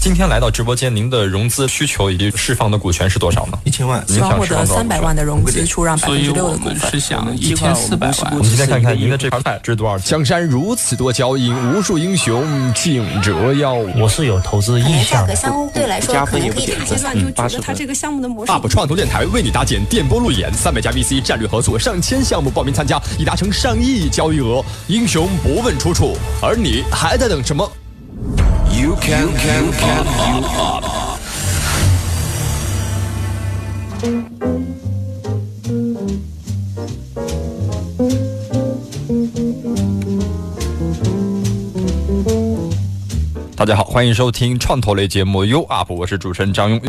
今天来到直播间，您的融资需求以及释放的股权是多少呢？一千万，希望获得三百万的融资，出让百分之六的股份。是想一千四百万。我们今天看看您的这盘菜值多少钱？江山如此多娇，引无数英雄竞折腰。我是有投资意向。价格相对来说可能可以阶段就觉得它这个项目的模式。UP 创投电台为你搭建电波路演，三百家 VC 战略合作，上千项目报名参加，已达成上亿交易额。英雄不问出处，而你还在等什么？You can can can you up。大家好，欢迎收听创投类节目 You Up，我是主持人张勇。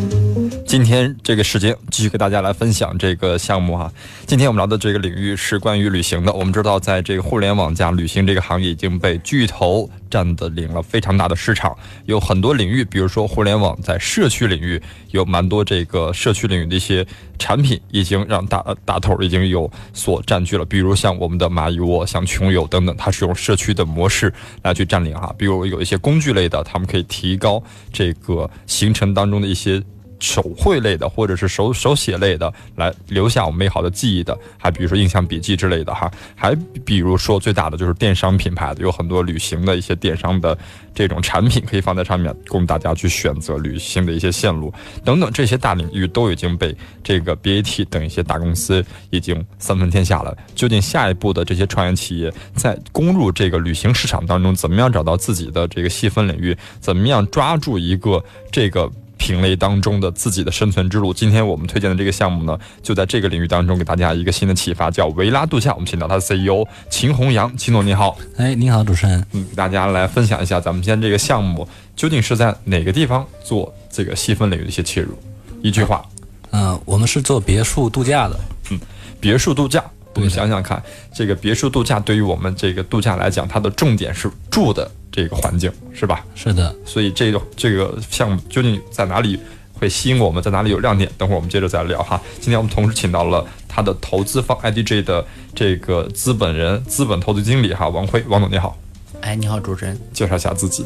今天这个时间继续给大家来分享这个项目哈。今天我们聊的这个领域是关于旅行的。我们知道，在这个互联网加旅行这个行业已经被巨头占的领了非常大的市场，有很多领域，比如说互联网在社区领域有蛮多这个社区领域的一些产品，已经让大大头已经有所占据了。比如像我们的蚂蚁窝、像穷游等等，它是用社区的模式来去占领哈。比如有一些工具类的，他们可以提高这个行程当中的一些。手绘类的，或者是手手写类的，来留下我们美好的记忆的，还比如说印象笔记之类的哈，还比如说最大的就是电商品牌的，有很多旅行的一些电商的这种产品可以放在上面，供大家去选择旅行的一些线路等等，这些大领域都已经被这个 BAT 等一些大公司已经三分天下了。究竟下一步的这些创业企业在攻入这个旅行市场当中，怎么样找到自己的这个细分领域？怎么样抓住一个这个？品类当中的自己的生存之路。今天我们推荐的这个项目呢，就在这个领域当中给大家一个新的启发，叫维拉度假。我们请到他的 CEO 秦宏阳，秦总你好。哎，你好，主持人。嗯，给大家来分享一下咱们今天这个项目究竟是在哪个地方做这个细分领域的一些切入。一句话，嗯，我们是做别墅度假的。嗯，别墅度假。我们想想看，这个别墅度假对于我们这个度假来讲，它的重点是住的。这个环境是吧？是的，所以这个这个项目究竟在哪里会吸引我们，在哪里有亮点？等会儿我们接着再聊哈。今天我们同时请到了他的投资方 IDG 的这个资本人、资本投资经理哈，王辉，王总你好。哎，你好，主持人，介绍一下自己。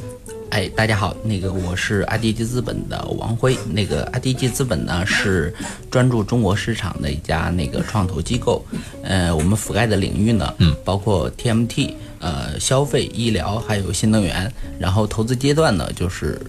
哎，大家好，那个我是 IDG 资本的王辉。那个 IDG 资本呢是专注中国市场的一家那个创投机构。呃，我们覆盖的领域呢，嗯，包括 TMT。呃，消费、医疗还有新能源，然后投资阶段呢，就是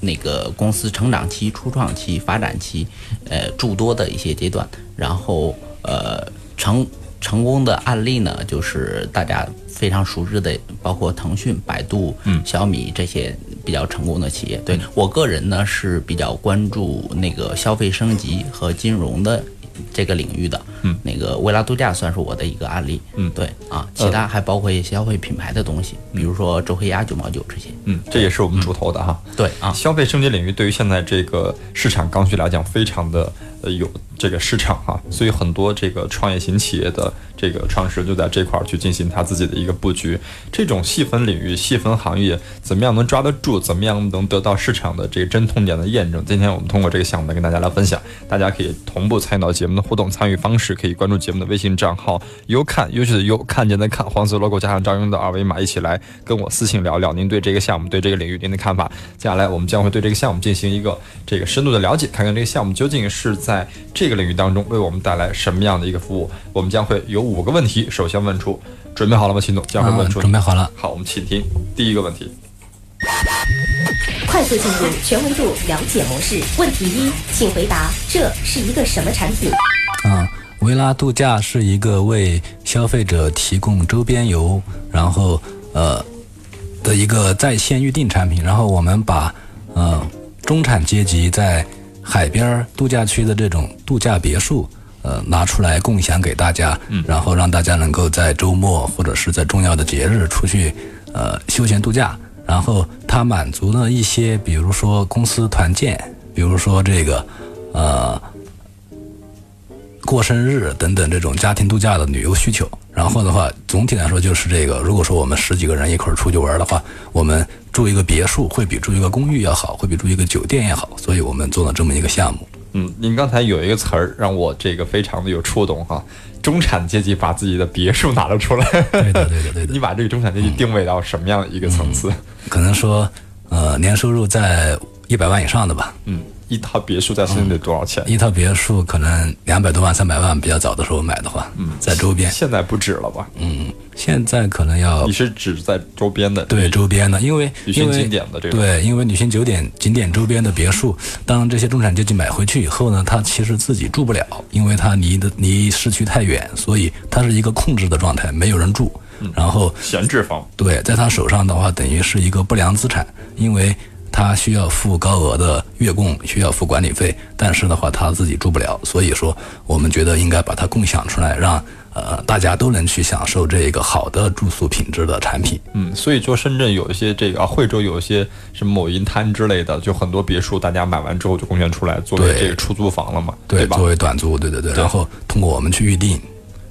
那个公司成长期、初创期、发展期，呃，诸多的一些阶段。然后呃，成成功的案例呢，就是大家非常熟知的，包括腾讯、百度、小米这些比较成功的企业。对我个人呢，是比较关注那个消费升级和金融的。这个领域的，嗯，那个维拉度假算是我的一个案例，嗯，对啊，其他还包括一些消费品牌的东西，比如说周黑鸭九毛九这些，嗯，这也是我们主投的哈，对啊，消费升级领域对于现在这个市场刚需来讲，非常的呃有这个市场哈，所以很多这个创业型企业的。这个创始人就在这块儿去进行他自己的一个布局。这种细分领域、细分行业，怎么样能抓得住？怎么样能得到市场的这个真痛点的验证？今天我们通过这个项目来跟大家来分享。大家可以同步参与到节目的互动，参与方式可以关注节目的微信账号“优看优秀的优看见的看”，黄色 logo 加上张勇的二维码，一起来跟我私信聊聊您对这个项目、对这个领域您的看法。接下来我们将会对这个项目进行一个这个深度的了解，看看这个项目究竟是在这个领域当中为我们带来什么样的一个服务。我们将会有。五个问题，首先问出，准备好了吗，秦总？将会问出。准备好了。好，我们请听第一个问题。快速进入全维度了解模式。问题一，请回答，这是一个什么产品？啊，维拉度假是一个为消费者提供周边游，然后呃的一个在线预订产品。然后我们把呃中产阶级在海边度假区的这种度假别墅。呃，拿出来共享给大家，然后让大家能够在周末或者是在重要的节日出去，呃，休闲度假。然后它满足了一些，比如说公司团建，比如说这个，呃，过生日等等这种家庭度假的旅游需求。然后的话，总体来说就是这个，如果说我们十几个人一块儿出去玩的话，我们住一个别墅会比住一个公寓要好，会比住一个酒店要好。所以我们做了这么一个项目。嗯，您刚才有一个词儿让我这个非常的有触动哈，中产阶级把自己的别墅拿了出来。对的，对的，对的。你把这个中产阶级定位到什么样的一个层次？可能说，呃，年收入在一百万以上的吧。嗯。一套别墅在深圳得多少钱？一套别墅可能两百多万、三百万，比较早的时候买的话，嗯，在周边。现在不止了吧？嗯，现在可能要。你是指在周边的？对，周边的，因为旅行景点的这个。对，因为旅行酒店景点周边的别墅，当这些中产阶级买回去以后呢，他其实自己住不了，因为他离的离市区太远，所以它是一个控制的状态，没有人住。然后闲置房。对，在他手上的话，等于是一个不良资产，因为。他需要付高额的月供，需要付管理费，但是的话他自己住不了，所以说我们觉得应该把它共享出来，让呃大家都能去享受这个好的住宿品质的产品。嗯，所以说深圳有一些这个啊，惠州有一些什么某银滩之类的，就很多别墅，大家买完之后就贡献出来作为这个出租房了嘛，对吧？作为短租，对对对。然后通过我们去预定，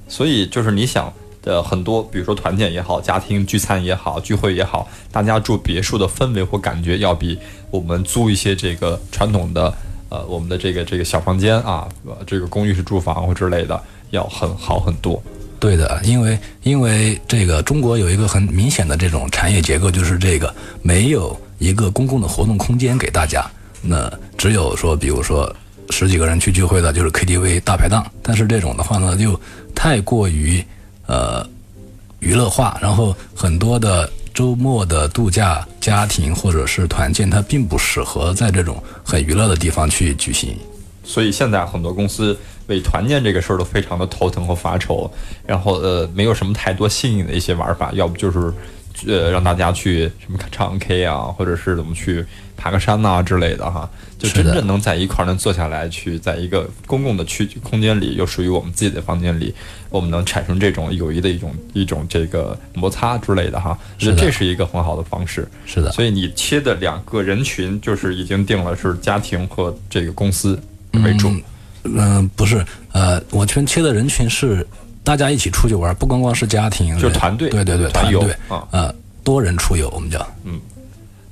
所以就是你想。的很多，比如说团建也好，家庭聚餐也好，聚会也好，大家住别墅的氛围或感觉要比我们租一些这个传统的，呃，我们的这个这个小房间啊，这个公寓式住房或之类的要很好很多。对的，因为因为这个中国有一个很明显的这种产业结构，就是这个没有一个公共的活动空间给大家，那只有说，比如说十几个人去聚会的，就是 KTV 大排档，但是这种的话呢，就太过于。呃，娱乐化，然后很多的周末的度假家庭或者是团建，它并不适合在这种很娱乐的地方去举行。所以现在很多公司为团建这个事儿都非常的头疼和发愁，然后呃，没有什么太多新颖的一些玩法，要不就是呃让大家去什么唱 K 啊，或者是怎么去。爬个山呐之类的哈，就真正能在一块儿能坐下来，去在一个公共的区空间里，又属于我们自己的房间里，我们能产生这种友谊的一种一种这个摩擦之类的哈，我觉得这是一个很好的方式。是的，所以你切的两个人群就是已经定了是家庭和这个公司为主。嗯，不是，呃，我圈切的人群是大家一起出去玩，不光光是家庭，就是团队，对对对，团队啊，呃，多人出游我们叫，嗯。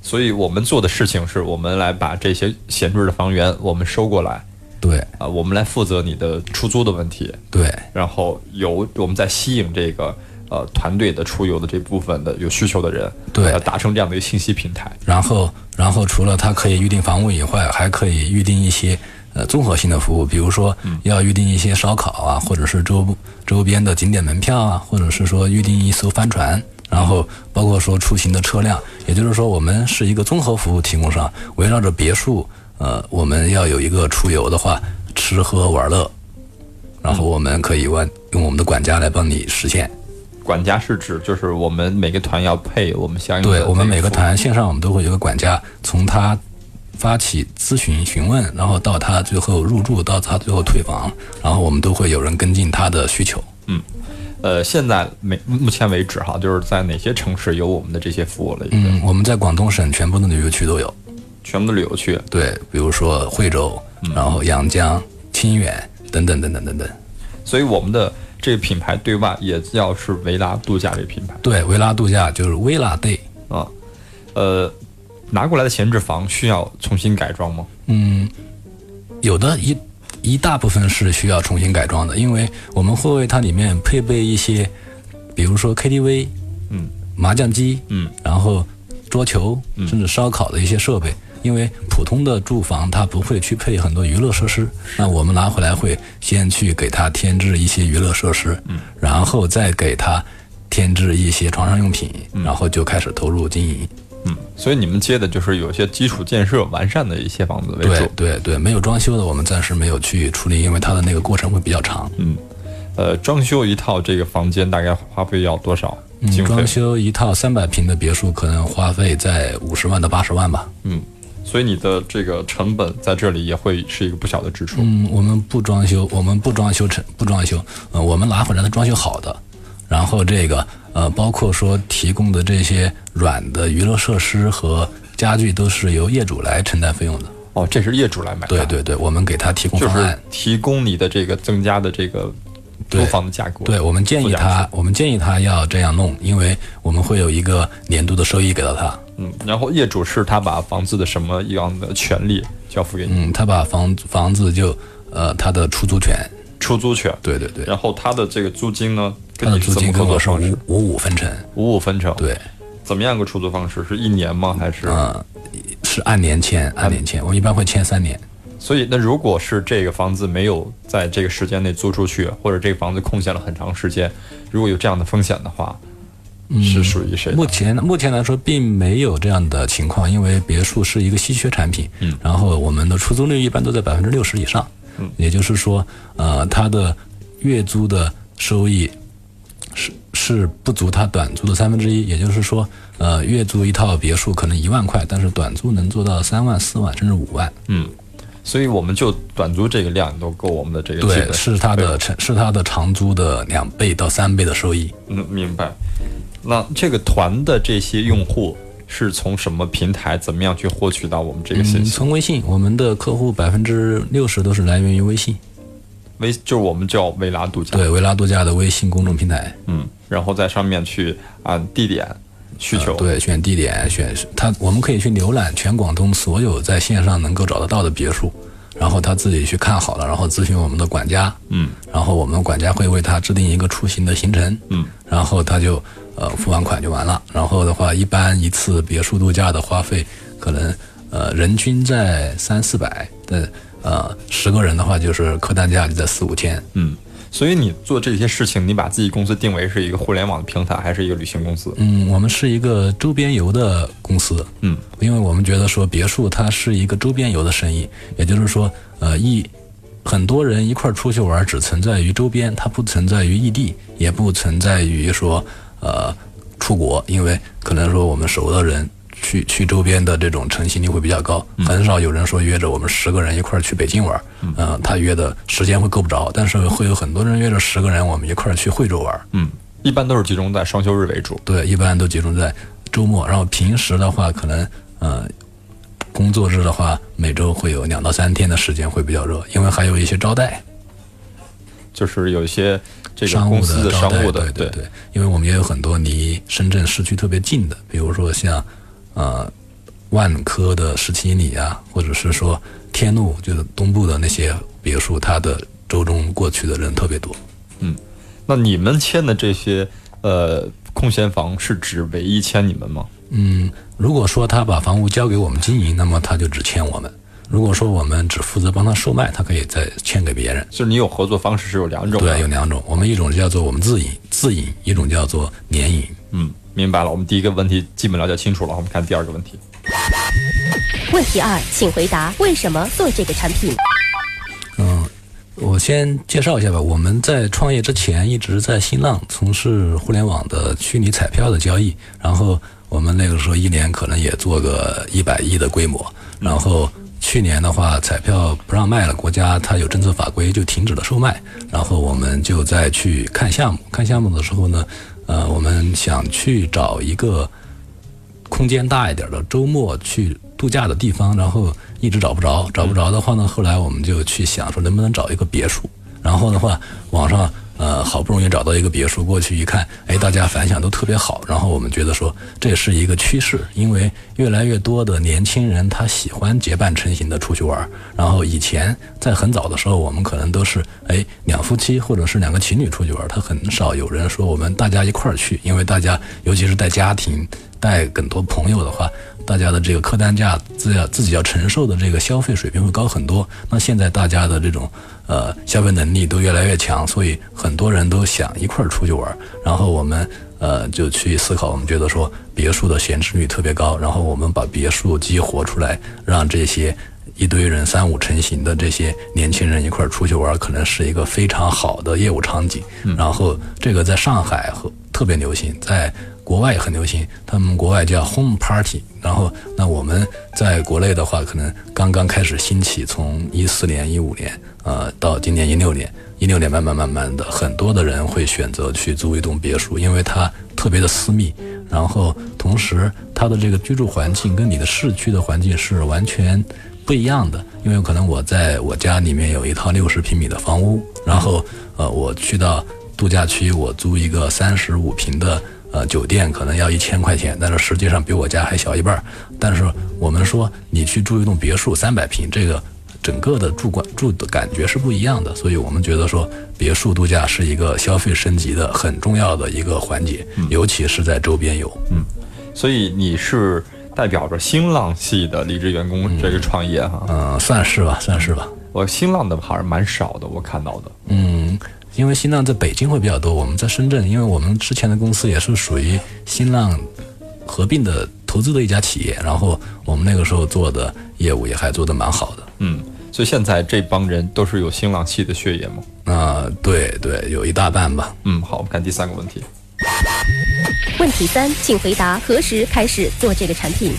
所以我们做的事情是我们来把这些闲置的房源我们收过来，对。啊，我们来负责你的出租的问题，对，然后由我们在吸引这个呃团队的出游的这部分的有需求的人，对，达成这样的一个信息平台。然后，然后除了它可以预定房屋以外，还可以预定一些呃综合性的服务，比如说要预定一些烧烤啊，或者是周周边的景点门票啊，或者是说预定一艘帆船。然后包括说出行的车辆，也就是说我们是一个综合服务提供商，围绕着别墅，呃，我们要有一个出游的话，吃喝玩乐，然后我们可以问用我们的管家来帮你实现。管家是指就是我们每个团要配我们相应的。对我们每个团线上我们都会有个管家，从他发起咨询询问，然后到他最后入住，到他最后退房，然后我们都会有人跟进他的需求。嗯。呃，现在没目前为止哈，就是在哪些城市有我们的这些服务了？嗯，我们在广东省全部的旅游区都有，全部的旅游区。对，比如说惠州，然后阳江、清远等等等等等等。所以我们的这个品牌对外也叫是维拉度假这个品牌。对，维拉度假就是维拉 day 啊。呃，拿过来的闲置房需要重新改装吗？嗯，有的一。一大部分是需要重新改装的，因为我们会为它里面配备一些，比如说 KTV，嗯，麻将机，嗯，然后桌球，甚至烧烤的一些设备。因为普通的住房它不会去配很多娱乐设施，那我们拿回来会先去给它添置一些娱乐设施，嗯，然后再给它添置一些床上用品，然后就开始投入经营。嗯，所以你们接的就是有些基础建设完善的一些房子为主。对对对，没有装修的我们暂时没有去处理，因为它的那个过程会比较长。嗯，呃，装修一套这个房间大概花费要多少？嗯，装修一套三百平的别墅可能花费在五十万到八十万吧。嗯，所以你的这个成本在这里也会是一个不小的支出。嗯，我们不装修，我们不装修成不装修，呃，我们拿回来的装修好的，然后这个。呃，包括说提供的这些软的娱乐设施和家具，都是由业主来承担费用的。哦，这是业主来买。对对对，我们给他提供方案，提供你的这个增加的这个租房的价格。对我们建议他，我们建议他要这样弄，因为我们会有一个年度的收益给到他。嗯，然后业主是他把房子的什么样的权利交付给你？嗯，他把房房子就呃他的出租权。出租权。对对对。然后他的这个租金呢？它的租金跟我是五五五分成。五五分成。对。怎么样个出租方式？是一年吗？还是？嗯，是按年签，按年签。我一般会签三年。所以，那如果是这个房子没有在这个时间内租出去，或者这个房子空闲了很长时间，如果有这样的风险的话，是属于谁？目前目前来说，并没有这样的情况，因为别墅是一个稀缺产品。嗯。然后，我们的出租率一般都在百分之六十以上。嗯。也就是说，呃，它的月租的收益是是不足它短租的三分之一。也就是说，呃，月租一套别墅可能一万块，但是短租能做到三万、四万甚至五万。嗯。所以我们就短租这个量都够我们的这个对，是它的长是它的长租的两倍到三倍的收益。嗯，明白。那这个团的这些用户是从什么平台怎么样去获取到我们这个信息？从微信，我们的客户百分之六十都是来源于微信。微就是我们叫维拉度假，对，维拉度假的微信公众平台。嗯，然后在上面去按地点。需求对，选地点，选它，我们可以去浏览全广东所有在线上能够找得到的别墅，然后他自己去看好了，然后咨询我们的管家，嗯，然后我们管家会为他制定一个出行的行程，嗯，然后他就呃付完款就完了。然后的话，一般一次别墅度假的花费可能呃人均在三四百但，呃十个人的话就是客单价就在四五千，嗯。所以你做这些事情，你把自己公司定为是一个互联网的平台，还是一个旅行公司？嗯，我们是一个周边游的公司。嗯，因为我们觉得说别墅它是一个周边游的生意，也就是说，呃，一很多人一块儿出去玩，只存在于周边，它不存在于异地，也不存在于说呃出国，因为可能说我们熟的人。去去周边的这种成行率会比较高，很少有人说约着我们十个人一块儿去北京玩儿，嗯，他约的时间会够不着，但是会有很多人约着十个人我们一块儿去惠州玩儿，嗯，一般都是集中在双休日为主，对，一般都集中在周末，然后平时的话可能，呃，工作日的话每周会有两到三天的时间会比较热，因为还有一些招待，就是有一些这个公司的商务的，对对。对，因为我们也有很多离深圳市区特别近的，比如说像。呃，万科的十七里啊，或者是说天路，就是东部的那些别墅，它的周中过去的人特别多。嗯，那你们签的这些呃空闲房是指唯一签你们吗？嗯，如果说他把房屋交给我们经营，那么他就只签我们；如果说我们只负责帮他售卖，他可以再签给别人。就是你有合作方式是有两种，对，有两种。我们一种叫做我们自营自营，一种叫做联营。嗯。明白了，我们第一个问题基本了解清楚了，我们看第二个问题。问题二，请回答为什么做这个产品？嗯，我先介绍一下吧。我们在创业之前一直在新浪从事互联网的虚拟彩票的交易，然后我们那个时候一年可能也做个一百亿的规模。然后去年的话，彩票不让卖了，国家它有政策法规就停止了售卖，然后我们就再去看项目。看项目的时候呢？呃，我们想去找一个空间大一点的周末去度假的地方，然后一直找不着，找不着的话呢，后来我们就去想说能不能找一个别墅，然后的话，网上。呃，好不容易找到一个别墅，过去一看，哎，大家反响都特别好。然后我们觉得说，这是一个趋势，因为越来越多的年轻人他喜欢结伴成行的出去玩。然后以前在很早的时候，我们可能都是哎两夫妻或者是两个情侣出去玩，他很少有人说我们大家一块儿去，因为大家尤其是带家庭、带很多朋友的话。大家的这个客单价自要自己要承受的这个消费水平会高很多。那现在大家的这种呃消费能力都越来越强，所以很多人都想一块儿出去玩。然后我们呃就去思考，我们觉得说别墅的闲置率特别高，然后我们把别墅激活出来，让这些一堆人三五成行的这些年轻人一块儿出去玩，可能是一个非常好的业务场景。然后这个在上海和特别流行，在。国外也很流行，他们国外叫 home party。然后，那我们在国内的话，可能刚刚开始兴起，从一四年、一五年，呃，到今年一六年，一六年慢慢慢慢的，很多的人会选择去租一栋别墅，因为它特别的私密，然后同时它的这个居住环境跟你的市区的环境是完全不一样的。因为可能我在我家里面有一套六十平米的房屋，然后呃，我去到度假区，我租一个三十五平的。呃，酒店可能要一千块钱，但是实际上比我家还小一半。但是我们说，你去住一栋别墅三百平，这个整个的住管住的感觉是不一样的，所以我们觉得说别墅度假是一个消费升级的很重要的一个环节，尤其是在周边游。嗯，所以你是代表着新浪系的离职员工这个创业哈？嗯，算是吧，算是吧。我新浪的还是蛮少的，我看到的。嗯，因为新浪在北京会比较多，我们在深圳，因为我们之前的公司也是属于新浪合并的投资的一家企业，然后我们那个时候做的业务也还做得蛮好的。嗯，所以现在这帮人都是有新浪系的血液吗？啊，对对，有一大半吧。嗯，好，我们看第三个问题。问题三，请回答何时开始做这个产品？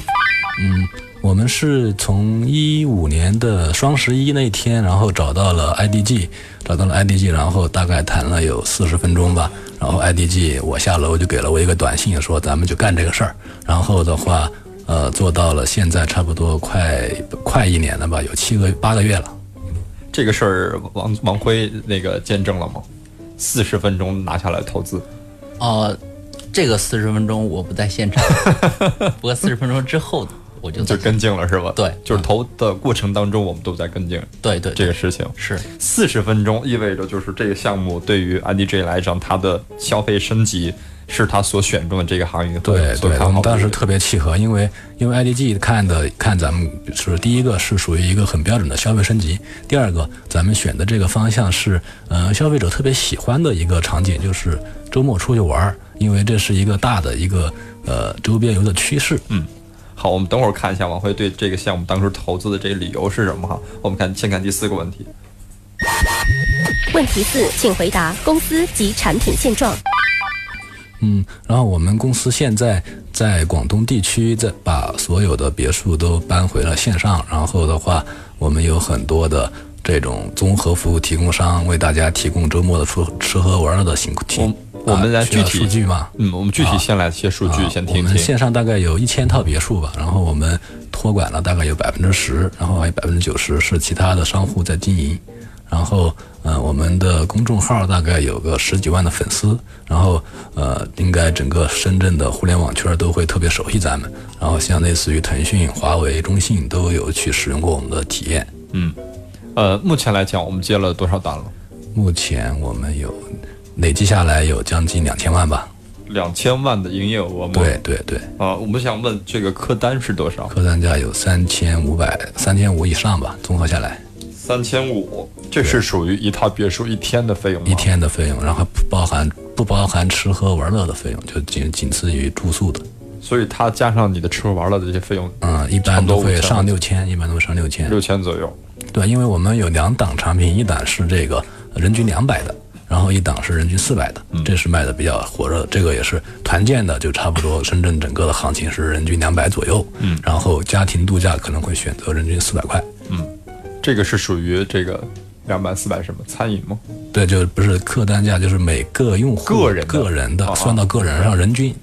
嗯。我们是从一五年的双十一那天，然后找到了 IDG，找到了 IDG，然后大概谈了有四十分钟吧。然后 IDG 我下楼就给了我一个短信，说咱们就干这个事儿。然后的话，呃，做到了现在差不多快快一年了吧，有七个八个月了。这个事儿王王辉那个见证了吗？四十分钟拿下来投资？哦，这个四十分钟我不在现场，不过四十分钟之后。我就就跟进了是吧？对，就是投的过程当中，我们都在跟进。对对，这个事情是四十分钟，意味着就是这个项目对于 IDG 来讲，它的消费升级是他所选中的这个行业。对对，我们当时特别契合，因为因为 IDG 看的看咱们是第一个是属于一个很标准的消费升级，第二个咱们选的这个方向是呃消费者特别喜欢的一个场景，就是周末出去玩儿，因为这是一个大的一个呃周边游的趋势。嗯。好，我们等会儿看一下王辉对这个项目当初投资的这个理由是什么哈？我们看，先看第四个问题。问题四，请回答公司及产品现状。嗯，然后我们公司现在在广东地区，在把所有的别墅都搬回了线上。然后的话，我们有很多的这种综合服务提供商，为大家提供周末的出吃喝玩乐的辛苦体。我们来具体数据嘛？嗯，我们具体先来一些数据，先听听。我们线上大概有一千套别墅吧，然后我们托管了大概有百分之十，然后还有百分之九十是其他的商户在经营。然后，呃，我们的公众号大概有个十几万的粉丝，然后，呃，应该整个深圳的互联网圈都会特别熟悉咱们。然后，像类似于腾讯、华为、中信都有去使用过我们的体验。嗯，呃，目前来讲，我们接了多少单了？目前我们有。累计下来有将近两千万吧，两千万的营业额吗？对对对。啊，我们想问这个客单是多少？客单价有三千五百，三千五以上吧，综合下来。三千五，这是属于一套别墅一天的费用吗？一天的费用，然后不包含不包含吃喝玩乐的费用，就仅仅次于住宿的。所以它加上你的吃喝玩乐的这些费用，嗯，一般都会上六千，一般都会上六千。六千左右。对，因为我们有两档产品，一档是这个人均两百的。然后一档是人均四百的，这是卖的比较火热的。这个也是团建的，就差不多深圳整个的行情是人均两百左右。嗯，然后家庭度假可能会选择人均四百块。嗯，这个是属于这个两百四百什么餐饮吗？对，就不是客单价，就是每个用户个人个人的算到个人上人均。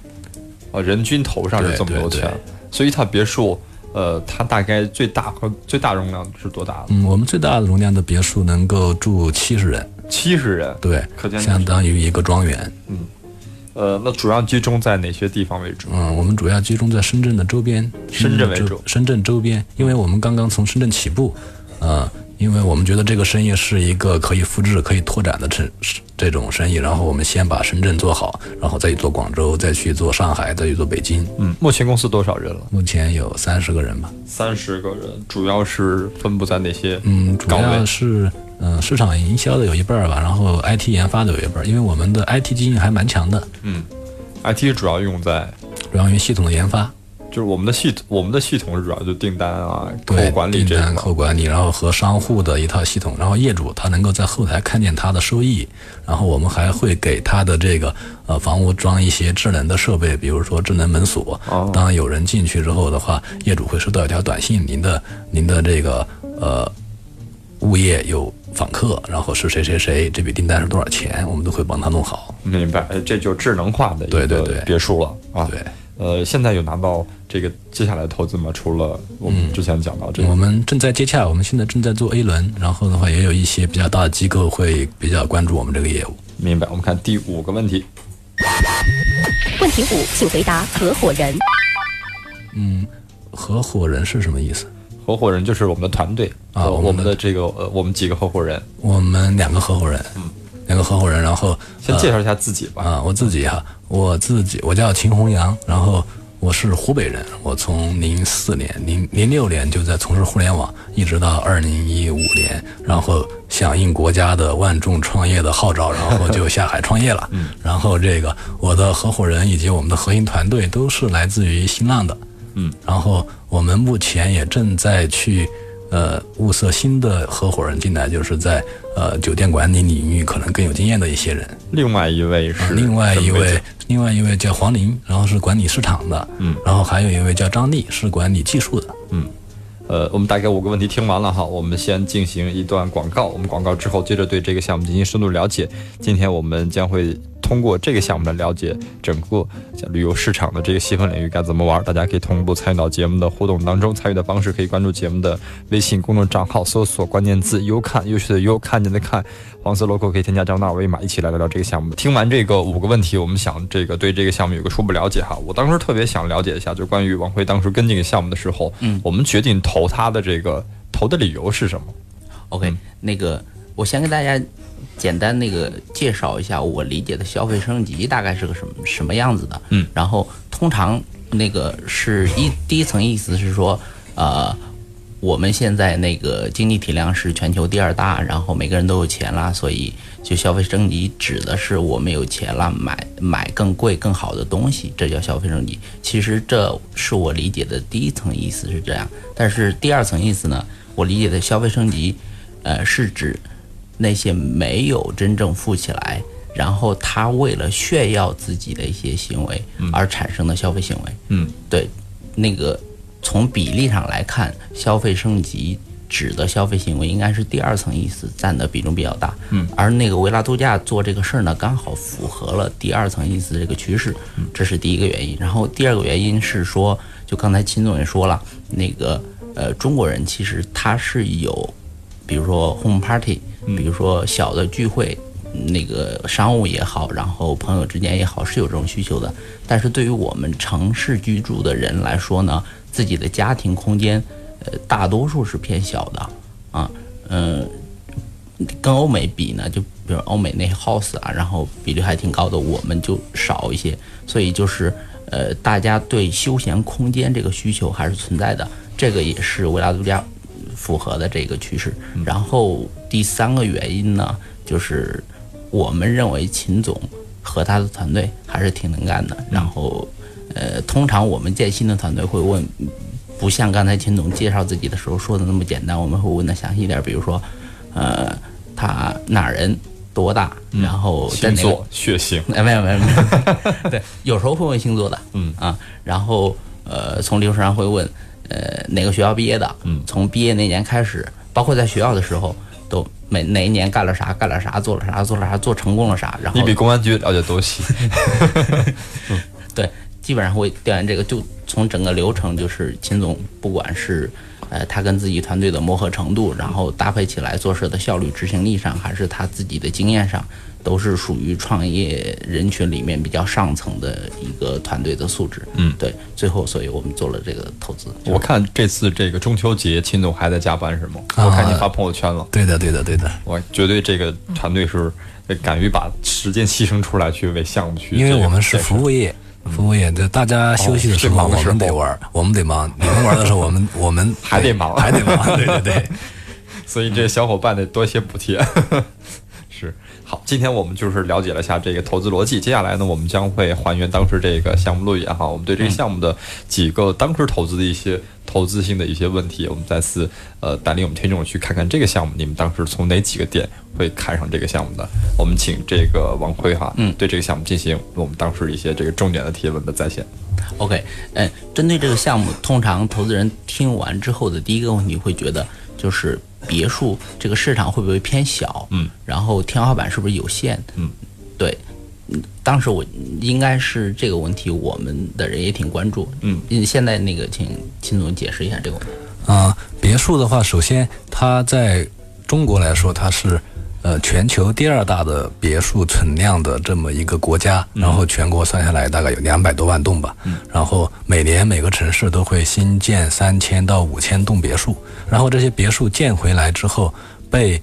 啊，人均头上是这么多钱，所以一套别墅。呃，它大概最大和最大容量是多大的？嗯，我们最大的容量的别墅能够住七十人。七十人，对，相当于一个庄园。嗯，呃，那主要集中在哪些地方为主？嗯，我们主要集中在深圳的周边。深圳为主，深圳周边，因为我们刚刚从深圳起步，呃，因为我们觉得这个生意是一个可以复制、可以拓展的城市。这种生意，然后我们先把深圳做好，然后再去做广州，再去做上海，再去做北京。嗯，目前公司多少人了？目前有三十个人吧。三十个人，主要是分布在哪些？嗯，主要是嗯市场营销的有一半儿吧，然后 IT 研发的有一半儿，因为我们的 IT 基因还蛮强的。嗯，IT 主要用在主要用系统的研发。就是我们的系统，我们的系统是主要就订单啊，客户管理订单、客户管理，然后和商户的一套系统，然后业主他能够在后台看见他的收益，然后我们还会给他的这个呃房屋装一些智能的设备，比如说智能门锁。当有人进去之后的话，业主会收到一条短信，您的您的这个呃物业有访客，然后是谁谁谁，这笔订单是多少钱，我们都会帮他弄好。明白，这就智能化的一个别墅了啊。对。呃，现在有拿到这个接下来的投资吗？除了我们之前讲到这个，我们正在接洽，我们现在正在做 A 轮，然后的话也有一些比较大的机构会比较关注我们这个业务。明白。我们看第五个问题。问题五，请回答合伙人。嗯，合伙人是什么意思？合伙人就是我们的团队啊，我们的这个呃，我们几个合伙人，我们两个合伙人，嗯，两个合伙人，然后先介绍一下自己吧。啊，我自己哈，我自己我叫秦红阳，然后。我是湖北人，我从零四年、零零六年就在从事互联网，一直到二零一五年，然后响应国家的万众创业的号召，然后就下海创业了。嗯，然后这个我的合伙人以及我们的核心团队都是来自于新浪的。嗯，然后我们目前也正在去。呃，物色新的合伙人进来，就是在呃酒店管理领域可能更有经验的一些人。另外一位是另外一位，另外一位叫黄林，然后是管理市场的。嗯，然后还有一位叫张丽，是管理技术的。嗯，呃，我们大概五个问题听完了哈，我们先进行一段广告，我们广告之后接着对这个项目进行深度了解。今天我们将会。通过这个项目来了解，整个旅游市场的这个细分领域该怎么玩，大家可以同步参与到节目的互动当中。参与的方式可以关注节目的微信公众账号，搜索关键字“优看”，优秀的优，看见的看，黄色 logo 可以添加张大二维码，一起来聊聊这个项目。听完这个五个问题，我们想这个对这个项目有个初步了解哈。我当时特别想了解一下，就关于王辉当时跟这个项目的时候，嗯，我们决定投他的这个投的理由是什么？OK，那个我先跟大家。简单那个介绍一下我理解的消费升级大概是个什么什么样子的，嗯，然后通常那个是一第一层意思是说，呃，我们现在那个经济体量是全球第二大，然后每个人都有钱啦，所以就消费升级指的是我们有钱了，买买更贵更好的东西，这叫消费升级。其实这是我理解的第一层意思是这样，但是第二层意思呢，我理解的消费升级，呃，是指。那些没有真正富起来，然后他为了炫耀自己的一些行为而产生的消费行为，嗯，对，那个从比例上来看，消费升级指的消费行为应该是第二层意思占的比重比较大，嗯，而那个维拉度假做这个事儿呢，刚好符合了第二层意思这个趋势，这是第一个原因。然后第二个原因是说，就刚才秦总也说了，那个呃，中国人其实他是有，比如说 home party。比如说小的聚会，那个商务也好，然后朋友之间也好，是有这种需求的。但是对于我们城市居住的人来说呢，自己的家庭空间，呃，大多数是偏小的，啊，嗯，跟欧美比呢，就比如欧美那些 house 啊，然后比例还挺高的，我们就少一些。所以就是，呃，大家对休闲空间这个需求还是存在的，这个也是维拉度假。符合的这个趋势，然后第三个原因呢，就是我们认为秦总和他的团队还是挺能干的。然后，呃，通常我们建新的团队会问，不像刚才秦总介绍自己的时候说的那么简单，我们会问的详细一点，比如说，呃，他哪人多大，然后星座、血型，哎，没有没有没有，对，有时候会问星座的，嗯。啊，然后呃，从流程上会问。呃，哪个学校毕业的？嗯，从毕业那年开始，包括在学校的时候，都每哪一年干了啥，干了啥，做了啥，做了啥，做成功了啥。然后你比公安局了解东西。对，基本上会调研这个，就从整个流程，就是秦总，不管是。呃，他跟自己团队的磨合程度，然后搭配起来做事的效率、执行力上，还是他自己的经验上，都是属于创业人群里面比较上层的一个团队的素质。嗯，对。最后，所以我们做了这个投资。我看这次这个中秋节，秦总还在加班是吗？我看你发朋友圈了。对的，对的，对的。我绝对这个团队是敢于把时间牺牲出来去为项目去。因为我们是服务业。服务业，这大家休息的时候，我们得玩，我们得忙。你们玩的时候，我们 我们还得忙，还得忙。对对对，所以这小伙伴得多些补贴。是。好，今天我们就是了解了一下这个投资逻辑。接下来呢，我们将会还原当时这个项目路演哈，我们对这个项目的几个当时投资的一些投资性的一些问题，我们再次呃带领我们听众去看看这个项目，你们当时从哪几个点会看上这个项目的？我们请这个王辉哈，嗯，对这个项目进行我们当时一些这个重点的提问的在线。OK，嗯，针对这个项目，通常投资人听完之后的第一个问题会觉得就是。别墅这个市场会不会偏小？嗯，然后天花板是不是有限？嗯，对，当时我应该是这个问题，我们的人也挺关注。嗯，现在那个，请秦总解释一下这个问题。啊，别墅的话，首先它在中国来说，它是呃全球第二大的别墅存量的这么一个国家，然后全国算下来大概有两百多万栋吧，然后每年每个城市都会新建三千到五千栋别墅，然后这些别墅建回来之后被。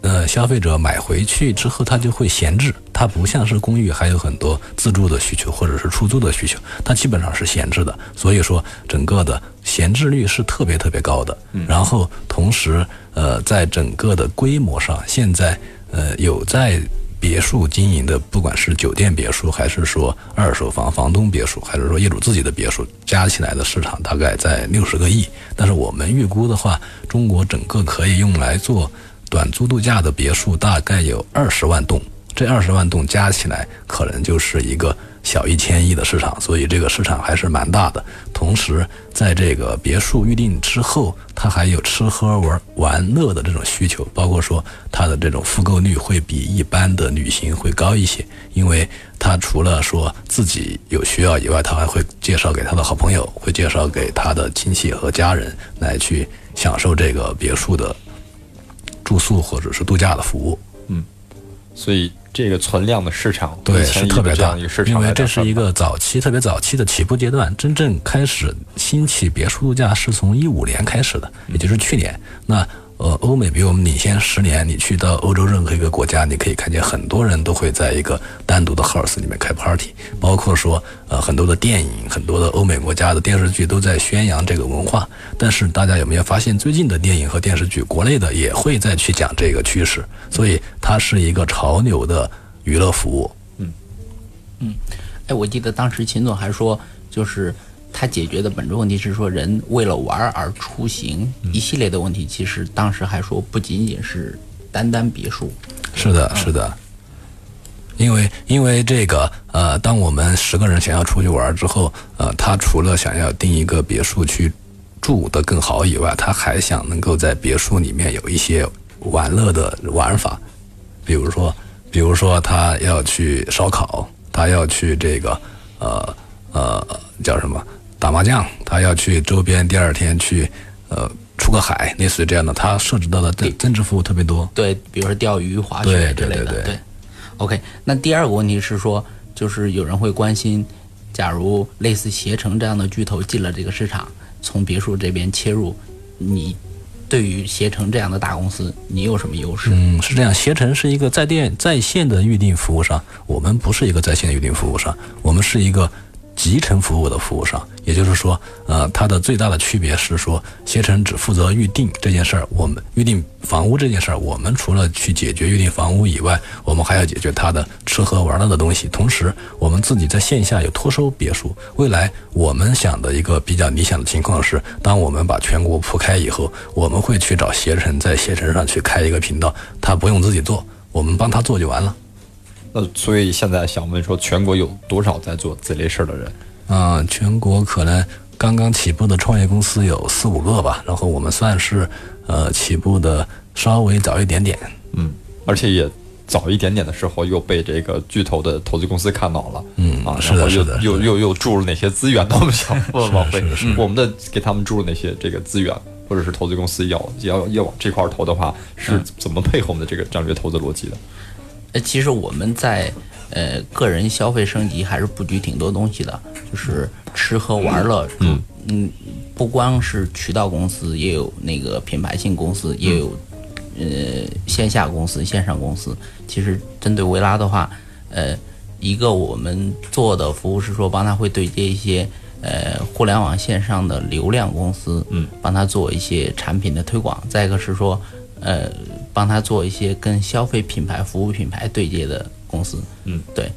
呃，消费者买回去之后，他就会闲置。它不像是公寓，还有很多自住的需求或者是出租的需求，它基本上是闲置的。所以说，整个的闲置率是特别特别高的。然后，同时，呃，在整个的规模上，现在呃有在别墅经营的，不管是酒店别墅，还是说二手房房东别墅，还是说业主自己的别墅，加起来的市场大概在六十个亿。但是我们预估的话，中国整个可以用来做。短租度假的别墅大概有二十万栋，这二十万栋加起来可能就是一个小一千亿的市场，所以这个市场还是蛮大的。同时，在这个别墅预定之后，它还有吃喝玩玩乐的这种需求，包括说它的这种复购率会比一般的旅行会高一些，因为它除了说自己有需要以外，他还会介绍给他的好朋友，会介绍给他的亲戚和家人来去享受这个别墅的。住宿或者是度假的服务，嗯，所以这个存量的市场对是特别大，因为这是一个早期特别早期的起步阶段，真正开始兴起别墅度假是从一五年开始的，也就是去年。那。呃，欧美比我们领先十年。你去到欧洲任何一个国家，你可以看见很多人都会在一个单独的 house 里面开 party，包括说，呃，很多的电影，很多的欧美国家的电视剧都在宣扬这个文化。但是大家有没有发现，最近的电影和电视剧，国内的也会再去讲这个趋势，所以它是一个潮流的娱乐服务。嗯嗯，哎，我记得当时秦总还说，就是。他解决的本质问题是说，人为了玩而出行一系列的问题。其实当时还说，不仅仅是单单别墅。是的，是的。因为因为这个呃，当我们十个人想要出去玩之后，呃，他除了想要订一个别墅去住的更好以外，他还想能够在别墅里面有一些玩乐的玩法，比如说，比如说他要去烧烤，他要去这个呃呃叫什么？打麻将，他要去周边，第二天去，呃，出个海，类似于这样的，他涉及到的增增值服务特别多。对，比如说钓鱼、滑雪之类的。对对对。OK，那第二个问题是说，就是有人会关心，假如类似携程这样的巨头进了这个市场，从别墅这边切入，你对于携程这样的大公司，你有什么优势？嗯，是这样，携程是一个在店在线的预订服务商，我们不是一个在线的预订服务商，我们是一个。集成服务的服务商，也就是说，呃，它的最大的区别是说，携程只负责预订这件事儿，我们预订房屋这件事儿，我们除了去解决预订房屋以外，我们还要解决它的吃喝玩乐的东西。同时，我们自己在线下有托收别墅。未来我们想的一个比较理想的情况是，当我们把全国铺开以后，我们会去找携程，在携程上去开一个频道，他不用自己做，我们帮他做就完了。那所以现在想问说，全国有多少在做这类事儿的人？啊，全国可能刚刚起步的创业公司有四五个吧，然后我们算是呃起步的稍微早一点点。嗯，而且也早一点点的时候又被这个巨头的投资公司看到了。嗯啊，是的，是的，又又又注入哪些资源？我们想问王辉，我们的给他们注入哪些这个资源，或者是投资公司要要要往这块投的话，是怎么配合我们的这个战略投资逻辑的？呃，其实我们在呃个人消费升级还是布局挺多东西的，就是吃喝玩乐，嗯嗯，不光是渠道公司，也有那个品牌性公司，也有呃线下公司、线上公司。其实针对维拉的话，呃，一个我们做的服务是说帮他会对接一些呃互联网线上的流量公司，嗯，帮他做一些产品的推广。再一个是说，呃。帮他做一些跟消费品牌、服务品牌对接的公司，嗯，对。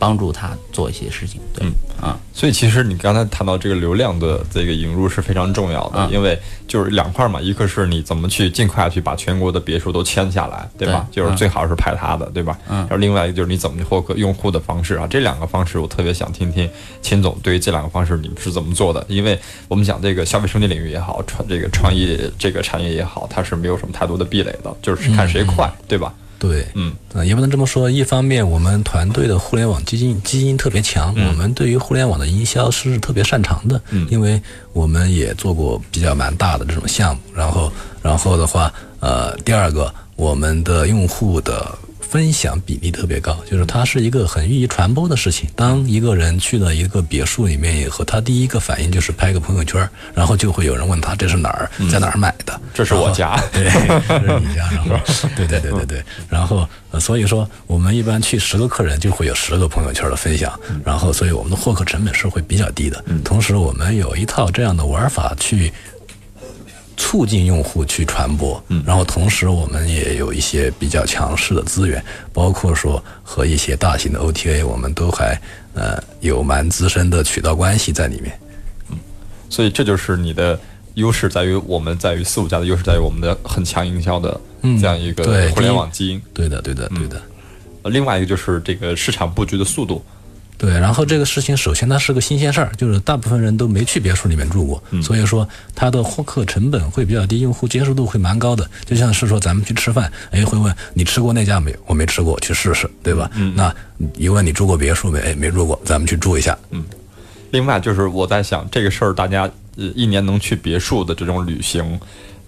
帮助他做一些事情，对啊，所以其实你刚才谈到这个流量的这个引入是非常重要的，因为就是两块嘛，一个是你怎么去尽快去把全国的别墅都签下来，对吧？就是最好是排他的，对吧？嗯。然后另外一个就是你怎么获客用户的方式啊，这两个方式我特别想听听秦总对于这两个方式你们是怎么做的？因为我们讲这个消费升级领域也好，创这个创意这个产业也好，它是没有什么太多的壁垒的，就是看谁快，对吧？对，嗯，呃，也不能这么说。一方面，我们团队的互联网基因基因特别强，我们对于互联网的营销是特别擅长的，嗯，因为我们也做过比较蛮大的这种项目。然后，然后的话，呃，第二个。我们的用户的。分享比例特别高，就是它是一个很易于传播的事情。当一个人去了一个别墅里面以后，他第一个反应就是拍个朋友圈，然后就会有人问他这是哪儿，在哪儿买的？这是我家，对，这是你家，然后，对对对对对，然后，所以说我们一般去十个客人就会有十个朋友圈的分享，然后，所以我们的获客成本是会比较低的。同时，我们有一套这样的玩法去。促进用户去传播，嗯，然后同时我们也有一些比较强势的资源，包括说和一些大型的 OTA，我们都还呃有蛮资深的渠道关系在里面，嗯，所以这就是你的优势在于我们在于四五家的优势在于我们的很强营销的这样一个互联网基因，对的对的对的，呃，另外一个就是这个市场布局的速度。对，然后这个事情首先它是个新鲜事儿，就是大部分人都没去别墅里面住过，所以说它的获客成本会比较低，用户接受度会蛮高的。就像是说咱们去吃饭，哎，会问你吃过那家没有？我没吃过，去试试，对吧？嗯，那一问你住过别墅没？哎，没住过，咱们去住一下。嗯，另外就是我在想这个事儿，大家呃一年能去别墅的这种旅行，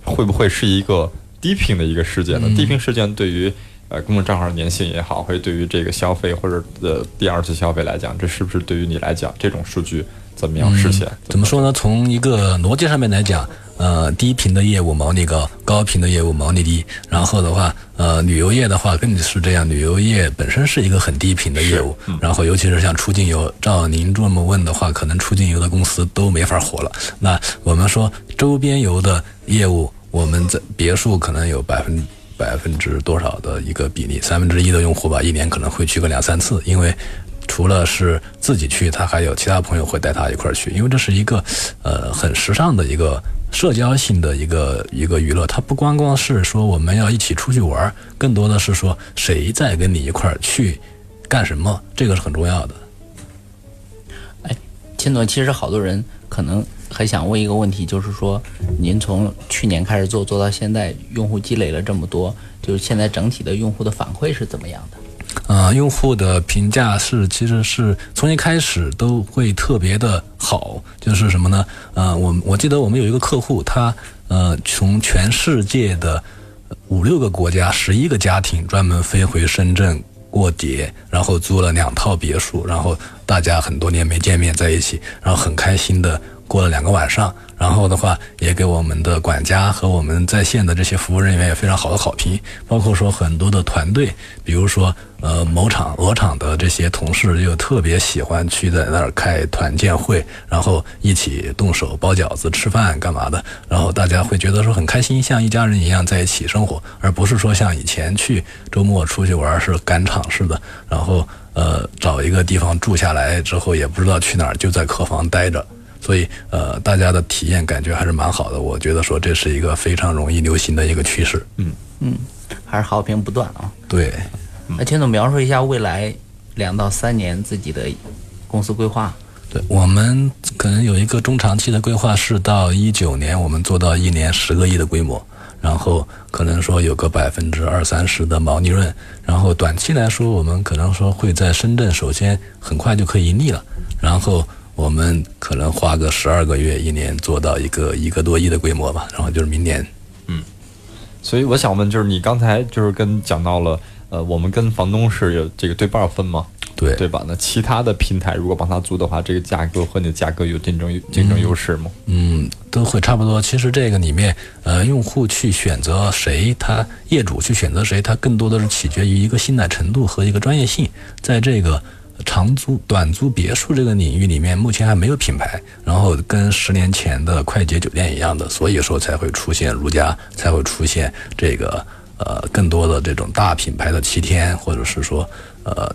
会不会是一个低频的一个事件呢？低频事件对于。呃，公众账号的粘性也好，或者对于这个消费或者呃第二次消费来讲，这是不是对于你来讲，这种数据怎么样实现？怎么说呢？从一个逻辑上面来讲，呃，低频的业务毛利高，高频的业务毛利低。然后的话，呃，旅游业的话更是这样，旅游业本身是一个很低频的业务。然后，尤其是像出境游，照您这么问的话，可能出境游的公司都没法活了。那我们说周边游的业务，我们在别墅可能有百分。百分之多少的一个比例？三分之一的用户吧，一年可能会去个两三次，因为除了是自己去，他还有其他朋友会带他一块儿去，因为这是一个呃很时尚的一个社交性的一个一个娱乐。它不光光是说我们要一起出去玩，更多的是说谁在跟你一块儿去干什么，这个是很重要的。哎，秦总，其实好多人可能。还想问一个问题，就是说，您从去年开始做，做到现在，用户积累了这么多，就是现在整体的用户的反馈是怎么样的？呃，用户的评价是，其实是从一开始都会特别的好，就是什么呢？呃，我我记得我们有一个客户，他呃从全世界的五六个国家，十一个家庭专门飞回深圳过节，然后租了两套别墅，然后大家很多年没见面在一起，然后很开心的。过了两个晚上，然后的话也给我们的管家和我们在线的这些服务人员也非常好的好评，包括说很多的团队，比如说呃某厂鹅厂的这些同事又特别喜欢去在那儿开团建会，然后一起动手包饺子、吃饭干嘛的，然后大家会觉得说很开心，像一家人一样在一起生活，而不是说像以前去周末出去玩是赶场似的，然后呃找一个地方住下来之后也不知道去哪儿，就在客房待着。所以，呃，大家的体验感觉还是蛮好的。我觉得说这是一个非常容易流行的一个趋势。嗯嗯，还是好评不断啊。对，那秦总描述一下未来两到三年自己的公司规划。对我们可能有一个中长期的规划，是到一九年我们做到一年十个亿的规模，然后可能说有个百分之二三十的毛利润。然后短期来说，我们可能说会在深圳首先很快就可以盈利了，然后。我们可能花个十二个月，一年做到一个一个多亿的规模吧，然后就是明年。嗯，所以我想问，就是你刚才就是跟讲到了，呃，我们跟房东是有这个对半分吗？对，对吧？那其他的平台如果帮他租的话，这个价格和你的价格有竞争竞争优势吗？嗯，都会差不多。其实这个里面，呃，用户去选择谁，他业主去选择谁，他更多的是取决于一个信赖程度和一个专业性，在这个。长租、短租别墅这个领域里面，目前还没有品牌，然后跟十年前的快捷酒店一样的，所以说才会出现如家，才会出现这个呃更多的这种大品牌的七天，或者是说呃。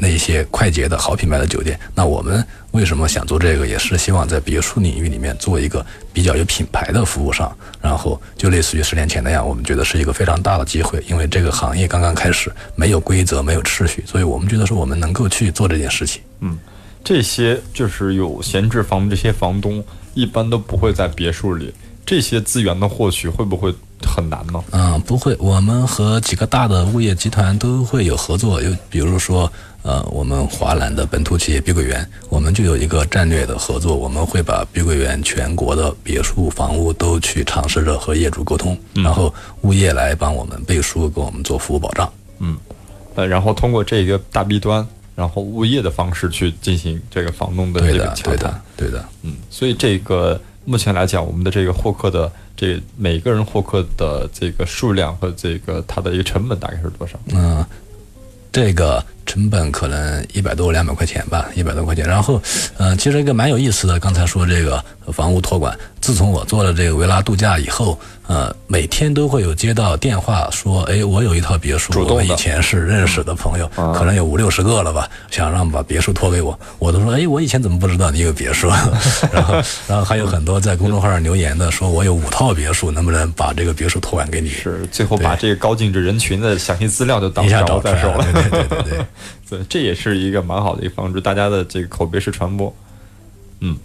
那些快捷的好品牌的酒店，那我们为什么想做这个？也是希望在别墅领域里面做一个比较有品牌的服务商，然后就类似于十年前那样，我们觉得是一个非常大的机会，因为这个行业刚刚开始，没有规则，没有秩序，所以我们觉得说我们能够去做这件事情。嗯，这些就是有闲置房的这些房东，一般都不会在别墅里，这些资源的获取会不会很难吗？嗯，不会，我们和几个大的物业集团都会有合作，有比如说，呃，我们华南的本土企业碧桂园，我们就有一个战略的合作，我们会把碧桂园全国的别墅房屋都去尝试着和业主沟通，然后物业来帮我们背书，给我们做服务保障。嗯，呃，然后通过这个大 B 端，然后物业的方式去进行这个房东的这个洽谈，对的，嗯，所以这个目前来讲，我们的这个获客的。这每个人获客的这个数量和这个它的一个成本大概是多少？嗯，这个。成本可能一百多两百块钱吧，一百多块钱。然后，嗯，其实一个蛮有意思的，刚才说这个房屋托管，自从我做了这个维拉度假以后，呃，每天都会有接到电话说，哎，我有一套别墅，我们以前是认识的朋友，可能有五六十个了吧，想让把别墅托给我，我都说，哎，我以前怎么不知道你有别墅？然后，然后还有很多在公众号上留言的，说我有五套别墅，能不能把这个别墅托管给你？是，最后把这个高净值人群的详细资料就一下找出来了，对对对对。对，这也是一个蛮好的一个方式，大家的这个口碑式传播，嗯，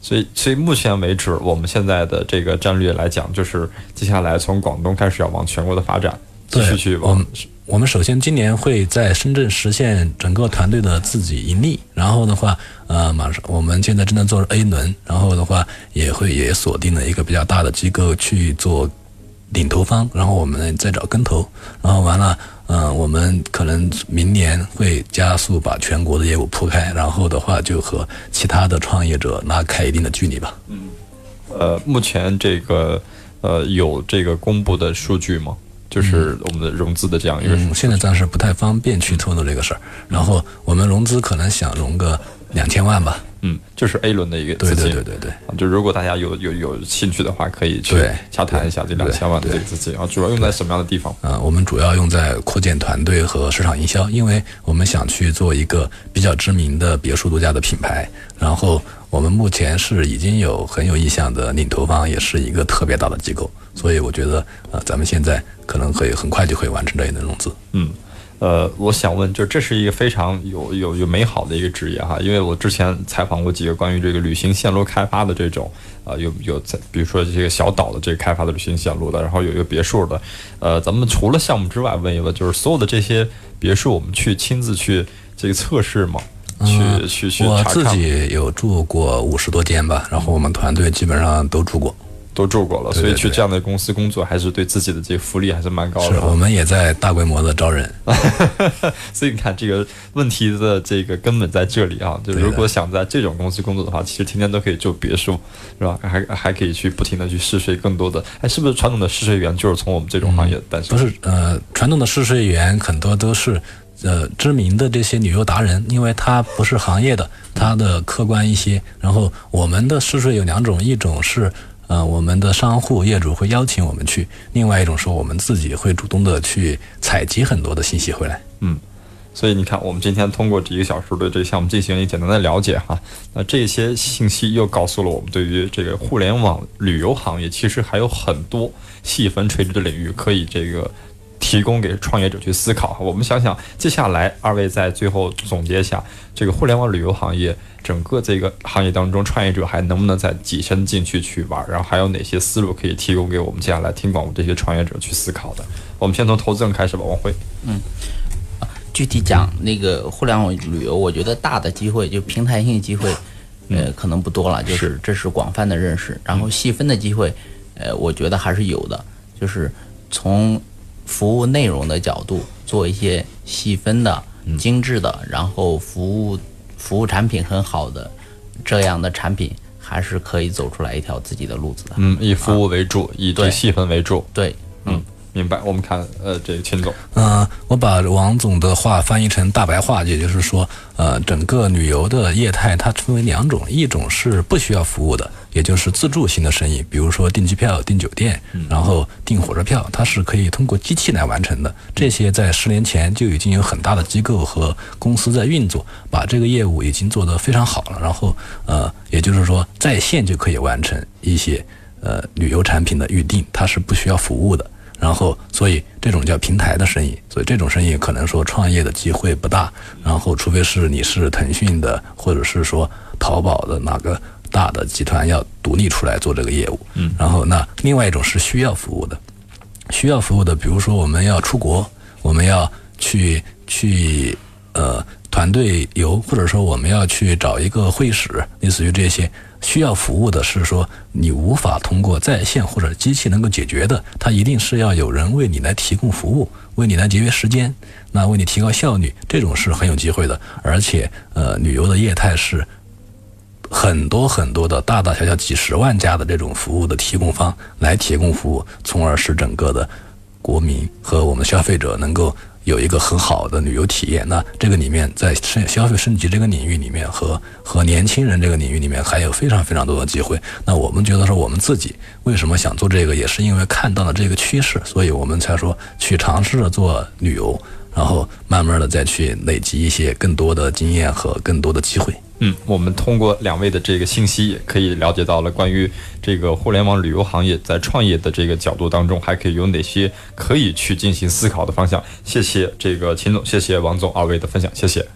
所以，所以目前为止，我们现在的这个战略来讲，就是接下来从广东开始要往全国的发展，继续去往。我们首先今年会在深圳实现整个团队的自己盈利，然后的话，呃，马上我们现在正在做 A 轮，然后的话也会也锁定了一个比较大的机构去做领投方，然后我们再找跟投，然后完了。嗯，我们可能明年会加速把全国的业务铺开，然后的话就和其他的创业者拉开一定的距离吧。嗯，呃，目前这个呃有这个公布的数据吗？就是我们的融资的这样一个，现在暂时不太方便去透露这个事儿。然后我们融资可能想融个两千万吧。嗯，就是 A 轮的一个资金，对对对对对。就如果大家有有有兴趣的话，可以去洽谈一下这两千万的这个资金啊。主要用在什么样的地方？啊，我们主要用在扩建团队和市场营销，因为我们想去做一个比较知名的别墅度假的品牌。然后我们目前是已经有很有意向的领投方，也是一个特别大的机构，所以我觉得呃，咱们现在可能可以很快就可以完成这一轮融资。嗯。呃，我想问，就这是一个非常有有有美好的一个职业哈，因为我之前采访过几个关于这个旅行线路开发的这种，呃，有有在，比如说这个小岛的这个开发的旅行线路的，然后有一个别墅的，呃，咱们除了项目之外，问一问，就是所有的这些别墅，我们去亲自去这个测试吗？去去去我自己有住过五十多间吧，然后我们团队基本上都住过。都住过了，所以去这样的公司工作，还是对自己的这个福利还是蛮高的。是，我们也在大规模的招人。所以你看，这个问题的这个根本在这里啊！就如果想在这种公司工作的话，其实天天都可以住别墅，是吧？还还可以去不停的去试睡更多的。哎，是不是传统的试睡员就是从我们这种行业诞生？不是，呃，传统的试睡员很多都是呃知名的这些旅游达人，因为他不是行业的，他的客观一些。然后我们的试睡有两种，一种是。呃，我们的商户业主会邀请我们去，另外一种说我们自己会主动的去采集很多的信息回来。嗯，所以你看，我们今天通过这一个小时对这个项目进行一简单的了解哈，那这些信息又告诉了我们，对于这个互联网旅游行业，其实还有很多细分垂直的领域可以这个。提供给创业者去思考。我们想想，接下来二位在最后总结一下，这个互联网旅游行业整个这个行业当中，创业者还能不能再跻身进去去玩？然后还有哪些思路可以提供给我们接下来听广播这些创业者去思考的？我们先从投资人开始吧，王辉。嗯，具体讲那个互联网旅游，我觉得大的机会就平台性机会，呃，可能不多了，就是这是广泛的认识。然后细分的机会，呃，我觉得还是有的，就是从。服务内容的角度做一些细分的、精致的，然后服务服务产品很好的这样的产品，还是可以走出来一条自己的路子的。嗯，以服务为主，以对细分为主。对，嗯。明白，我们看，呃，这个秦总，嗯，我把王总的话翻译成大白话，也就是说，呃，整个旅游的业态它分为两种，一种是不需要服务的，也就是自助型的生意，比如说订机票、订酒店，然后订火车票，它是可以通过机器来完成的。这些在十年前就已经有很大的机构和公司在运作，把这个业务已经做得非常好了。然后，呃，也就是说，在线就可以完成一些呃旅游产品的预定，它是不需要服务的。然后，所以这种叫平台的生意，所以这种生意可能说创业的机会不大。然后，除非是你是腾讯的，或者是说淘宝的哪个大的集团要独立出来做这个业务。嗯，然后那另外一种是需要服务的，需要服务的，比如说我们要出国，我们要去去呃团队游，或者说我们要去找一个会议室，类似于这些需要服务的，是说你无法通过在线或者机器能够解决的，它一定是要有人为你来提供服务，为你来节约时间，那为你提高效率，这种是很有机会的，而且呃旅游的业态是。很多很多的大大小小几十万家的这种服务的提供方来提供服务，从而使整个的国民和我们消费者能够有一个很好的旅游体验。那这个里面在升消费升级这个领域里面和和年轻人这个领域里面还有非常非常多的机会。那我们觉得说我们自己为什么想做这个，也是因为看到了这个趋势，所以我们才说去尝试着做旅游，然后慢慢的再去累积一些更多的经验和更多的机会。嗯，我们通过两位的这个信息，也可以了解到了关于这个互联网旅游行业在创业的这个角度当中，还可以有哪些可以去进行思考的方向。谢谢这个秦总，谢谢王总二位的分享，谢谢。